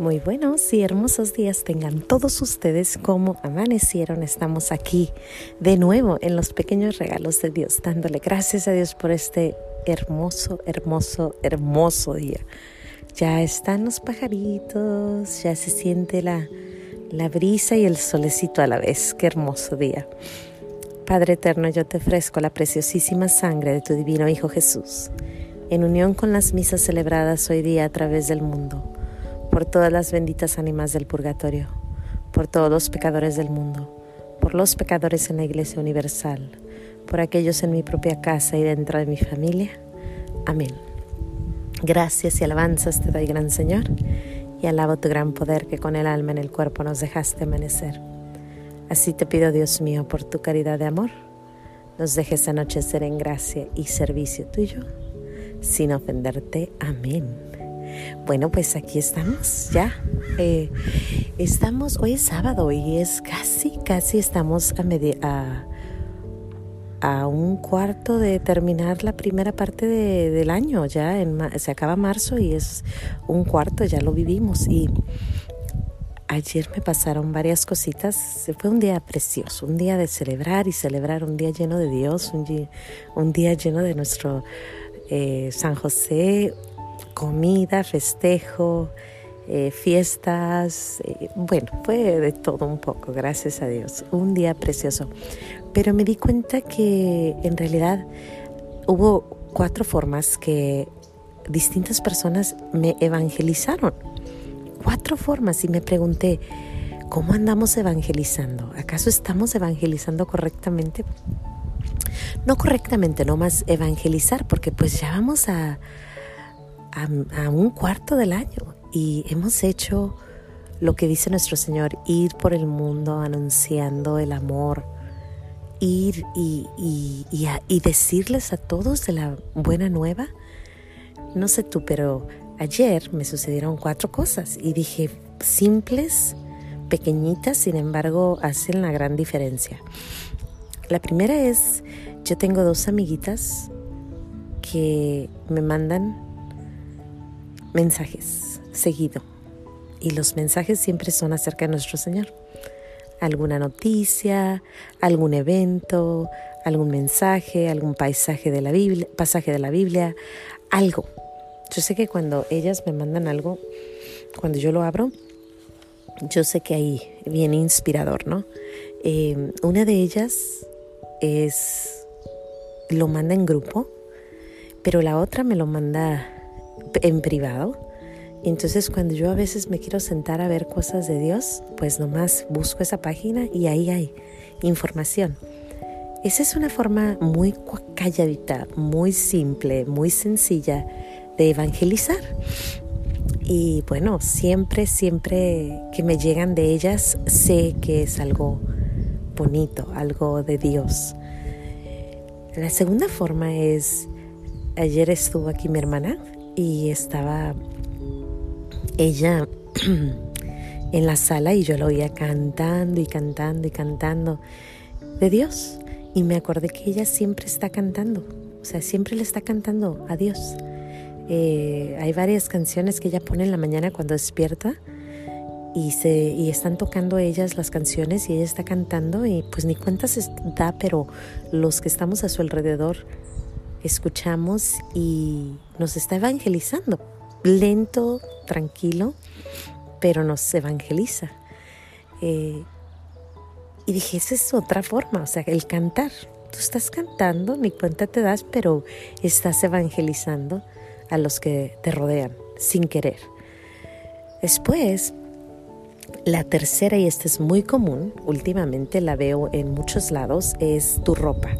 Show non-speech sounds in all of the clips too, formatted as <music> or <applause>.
Muy buenos y hermosos días tengan todos ustedes como amanecieron. Estamos aquí de nuevo en los pequeños regalos de Dios, dándole gracias a Dios por este hermoso, hermoso, hermoso día. Ya están los pajaritos, ya se siente la, la brisa y el solecito a la vez. Qué hermoso día. Padre eterno, yo te ofrezco la preciosísima sangre de tu divino Hijo Jesús, en unión con las misas celebradas hoy día a través del mundo por todas las benditas ánimas del purgatorio, por todos los pecadores del mundo, por los pecadores en la Iglesia Universal, por aquellos en mi propia casa y dentro de mi familia. Amén. Gracias y alabanzas te doy, gran Señor, y alabo tu gran poder que con el alma en el cuerpo nos dejaste amanecer. Así te pido, Dios mío, por tu caridad de amor, nos dejes anochecer en gracia y servicio tuyo, sin ofenderte. Amén. Bueno, pues aquí estamos ya. Eh, estamos, hoy es sábado y es casi, casi estamos a, a, a un cuarto de terminar la primera parte del año. Ya se acaba marzo y es un cuarto, ya lo vivimos. Y ayer me pasaron varias cositas. Fue un día precioso, un día de celebrar y celebrar, un día lleno de Dios, un día, un día lleno de nuestro eh, San José, comida, festejo, eh, fiestas, eh, bueno, fue de todo un poco, gracias a Dios, un día precioso. Pero me di cuenta que en realidad hubo cuatro formas que distintas personas me evangelizaron. Cuatro formas y me pregunté, ¿cómo andamos evangelizando? ¿Acaso estamos evangelizando correctamente? No correctamente, no más evangelizar, porque pues ya vamos a, a, un cuarto del año y hemos hecho lo que dice nuestro Señor, ir por el mundo anunciando el amor, ir y, y, decirles a todos de la buena nueva. No sé tú, pero ayer me sucedieron cuatro cosas y dije, simples, pequeñitas, sin embargo, hacen la gran diferencia. La primera es, yo tengo dos amiguitas que me mandan mensajes seguido. Y los mensajes siempre son acerca de nuestro Señor. Alguna noticia, algún evento, algún mensaje, algún paisaje de la Biblia, pasaje de la Biblia, algo. Yo sé que cuando ellas me mandan algo, cuando yo lo abro, yo sé que ahí viene inspirador, ¿no? Eh, una de ellas es, lo manda en grupo, pero la otra me lo manda en privado. entonces cuando yo a veces me quiero sentar a ver cosas de Dios, pues nomás busco esa página y ahí hay información. Esa es una forma muy calladita, muy simple, muy sencilla de evangelizar. Y bueno, siempre, siempre que me llegan de ellas, sé que es algo bonito, algo de Dios. La segunda forma es, ayer estuvo aquí mi hermana y estaba ella <clears throat> en la sala y yo la oía cantando y cantando y cantando de Dios. Y me acordé que ella siempre está cantando, o sea, siempre le está cantando a Dios. Eh, hay varias canciones que ella pone en la mañana cuando despierta y, se, y están tocando ellas las canciones y ella está cantando y pues ni cuenta se da, pero los que estamos a su alrededor escuchamos y nos está evangelizando. Lento, tranquilo, pero nos evangeliza. Eh, y dije, esa es otra forma, o sea, el cantar. Tú estás cantando, ni cuenta te das, pero estás evangelizando a los que te rodean sin querer. Después, la tercera, y esta es muy común, últimamente la veo en muchos lados, es tu ropa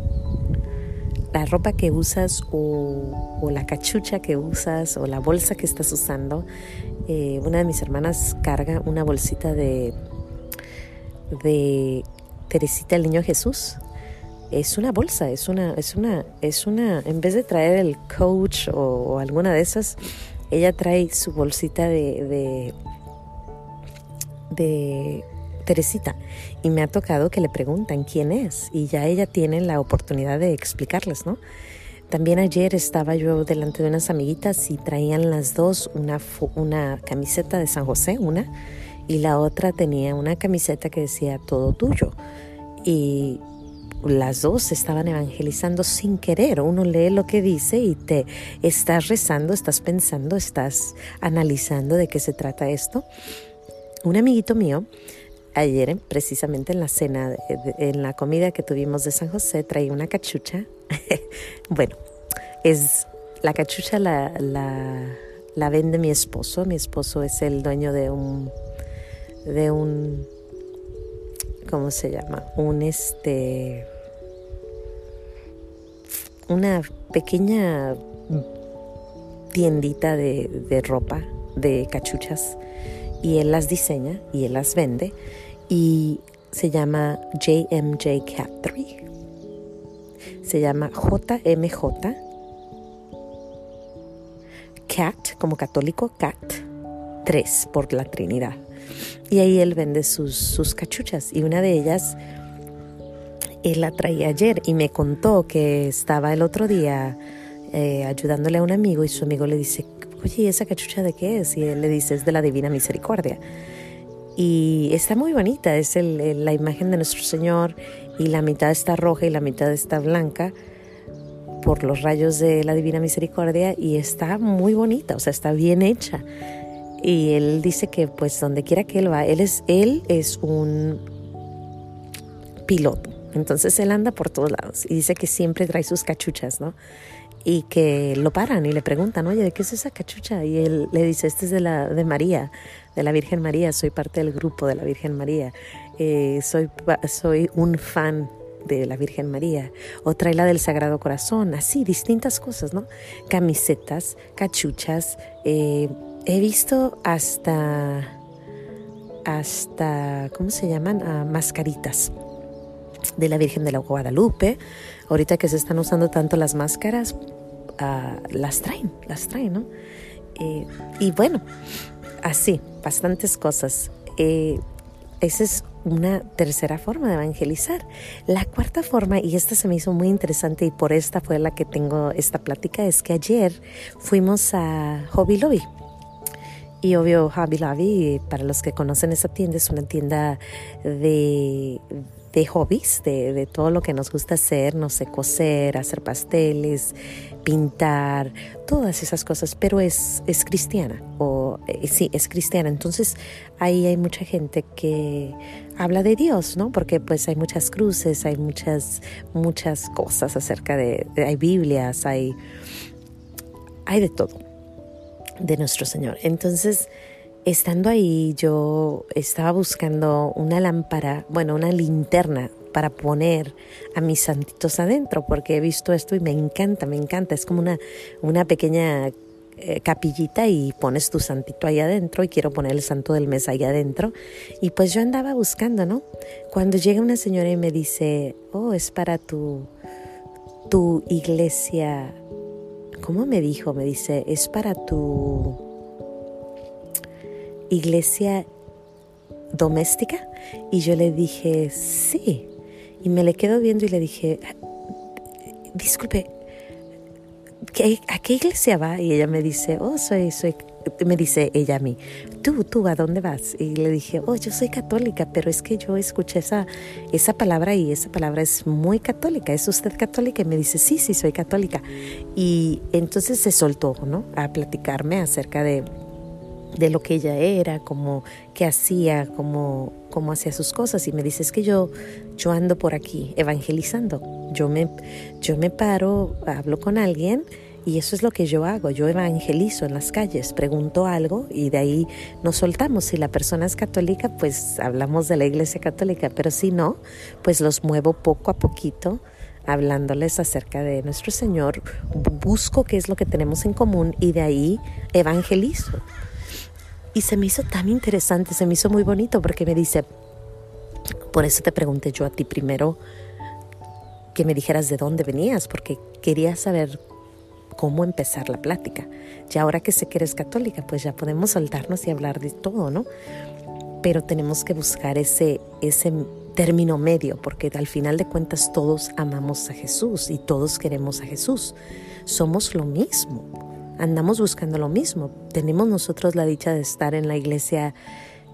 la ropa que usas o, la cachucha que usas o la bolsa que estás usando. Eh, una de mis hermanas carga una bolsita de, de Teresita el Niño Jesús. Es una bolsa, es una, es una, es una, en vez de traer el coach o, alguna de esas, ella trae su bolsita de, de, de Teresita y me ha tocado que le preguntan quién es y ya ella tiene la oportunidad de explicarles, ¿no? También ayer estaba yo delante de unas amiguitas y traían las dos una, una camiseta de San José, una, y la otra tenía una camiseta que decía todo tuyo. Y las dos estaban evangelizando sin querer. Uno lee lo que dice y te estás rezando, estás pensando, estás analizando de qué se trata esto. Un amiguito mío, ayer precisamente en la cena, en la comida que tuvimos de San José, traía una cachucha. <laughs> bueno, es la cachucha la, la, la vende mi esposo. Mi esposo es el dueño de un de un ¿cómo se llama? Un este una pequeña tiendita de, ropa, de cachuchas, y él las diseña y él las vende, y se llama JMJ Cat 3. Se llama JMJ Cat, como católico, Cat 3 por la Trinidad. Y ahí él vende sus, sus cachuchas, y una de ellas él la traía ayer y me contó que estaba el otro día eh, ayudándole a un amigo y su amigo le dice, oye, ¿esa cachucha de qué es? Y él le dice, es de la Divina Misericordia. Y está muy bonita, es la imagen de nuestro Señor y la mitad está roja y la mitad está blanca por los rayos de la Divina Misericordia y está muy bonita, o sea, está bien hecha. Y él dice que pues donde quiera que él va, es, él es un piloto entonces él anda por todos lados y dice que siempre trae sus cachuchas, ¿no? Y que lo paran y le preguntan, oye, ¿de qué es esa cachucha? Y él le dice, este es de, la, de María, de la Virgen María, soy parte del grupo de la Virgen María, eh, soy, soy un fan de la Virgen María, o trae la del Sagrado Corazón, así, distintas cosas, ¿no? Camisetas, cachuchas, eh, he visto hasta, hasta, ¿cómo se llaman? Ah, mascaritas de la Virgen de la Guadalupe. Ahorita que se están usando tanto las máscaras, ah, las traen, las traen, ¿no? Eh, y bueno, así, bastantes cosas. Eh, esa es una tercera forma de evangelizar. La cuarta forma, y esta se me hizo muy interesante y por esta fue la que tengo esta plática, es que ayer fuimos a Hobby Lobby. Y obvio, Hobby Lobby, para los que conocen esa tienda, es una tienda de, de hobbies, de, todo lo que nos gusta hacer, no sé, coser, hacer pasteles, pintar, todas esas cosas, pero es, es cristiana, o eh, sí, es cristiana. Entonces ahí hay mucha gente que habla de Dios, ¿no? Porque pues hay muchas cruces, hay muchas, muchas cosas acerca de, hay Biblias, hay, hay de todo de nuestro Señor. Entonces, Estando ahí yo estaba buscando una lámpara, bueno, una linterna para poner a mis santitos adentro, porque he visto esto y me encanta, me encanta. Es como una, una pequeña eh, capillita y pones tu santito ahí adentro y quiero poner el santo del mes ahí adentro. Y pues yo andaba buscando, ¿no? Cuando llega una señora y me dice, oh, es para tu, tu iglesia. ¿Cómo me dijo? Me dice, es para tu iglesia doméstica? Y yo le dije, sí. Y me le quedo viendo y le dije, disculpe, ¿a qué iglesia va? Y ella me dice, oh, soy, soy, me dice ella a mí, tú, tú, ¿a dónde vas? Y le dije, oh, yo soy católica, pero es que yo escuché esa, esa palabra y esa palabra es muy católica. ¿Es usted católica? Y me dice, sí, sí, soy católica. Y entonces se soltó, ¿no? A platicarme acerca de, de lo que ella era, como qué hacía, cómo, cómo hacía sus cosas. Y me dice, es que yo, yo ando por aquí evangelizando. Yo me, yo me paro, hablo con alguien y eso es lo que yo hago. Yo evangelizo en las calles, pregunto algo y de ahí nos soltamos. Si la persona es católica, pues hablamos de la iglesia católica, pero si no, pues los muevo poco a poquito hablándoles acerca de nuestro Señor, busco qué es lo que tenemos en común y de ahí evangelizo. Y se me hizo tan interesante, se me hizo muy bonito porque me dice, por eso te pregunté yo a ti primero que me dijeras de dónde venías, porque quería saber cómo empezar la plática. Y ahora que sé que eres católica, pues ya podemos soltarnos y hablar de todo, ¿no? Pero tenemos que buscar ese, ese término medio, porque al final de cuentas todos amamos a Jesús y todos queremos a Jesús. Somos lo mismo, andamos buscando lo mismo. Tenemos nosotros la dicha de estar en la iglesia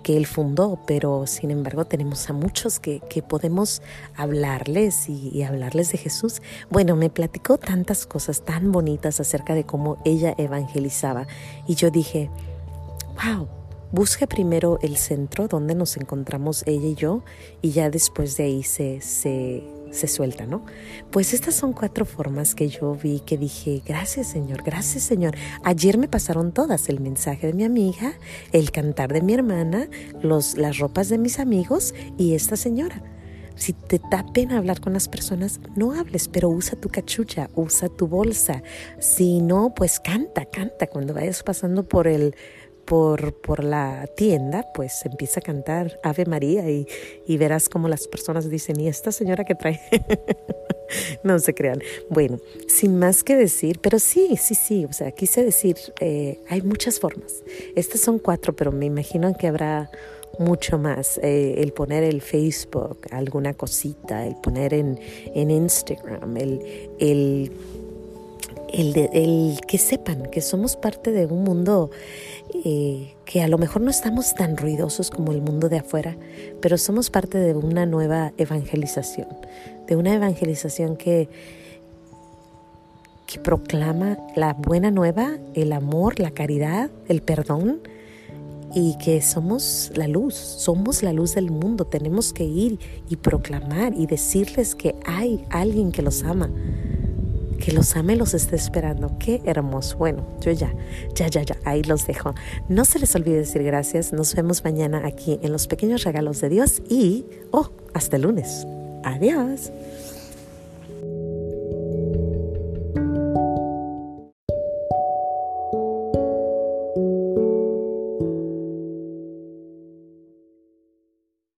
que él fundó, pero sin embargo tenemos a muchos que, podemos hablarles y, y, hablarles de Jesús. Bueno, me platicó tantas cosas tan bonitas acerca de cómo ella evangelizaba y yo dije, wow, busca primero el centro donde nos encontramos ella y yo y ya después de ahí se, se, se suelta, ¿no? Pues estas son cuatro formas que yo vi que dije, gracias Señor, gracias Señor. Ayer me pasaron todas, el mensaje de mi amiga, el cantar de mi hermana, los, las ropas de mis amigos y esta señora. Si te da pena hablar con las personas, no hables, pero usa tu cachucha, usa tu bolsa. Si no, pues canta, canta. Cuando vayas pasando por el, por, por la tienda, pues empieza a cantar Ave María y, verás como las personas dicen, ¿y esta señora que trae? <laughs> no se crean. Bueno, sin más que decir, pero sí, sí, sí, o sea, quise decir, eh, hay muchas formas. Estas son cuatro, pero me imagino que habrá mucho más. Eh, el poner el Facebook, alguna cosita, el poner en, en Instagram, el el, que sepan que somos parte de un mundo eh, que a lo mejor no estamos tan ruidosos como el mundo de afuera, pero somos parte de una nueva evangelización, de una evangelización que, que proclama la buena nueva, el amor, la caridad, el perdón y que somos la luz, somos la luz del mundo. Tenemos que ir y proclamar y decirles que hay alguien que los ama que los ame los esté esperando. Qué hermoso. Bueno, yo ya, ya, ya, ya, ahí los dejo. No se les olvide decir gracias. Nos vemos mañana aquí en los pequeños regalos de Dios y, oh, hasta el lunes. Adiós.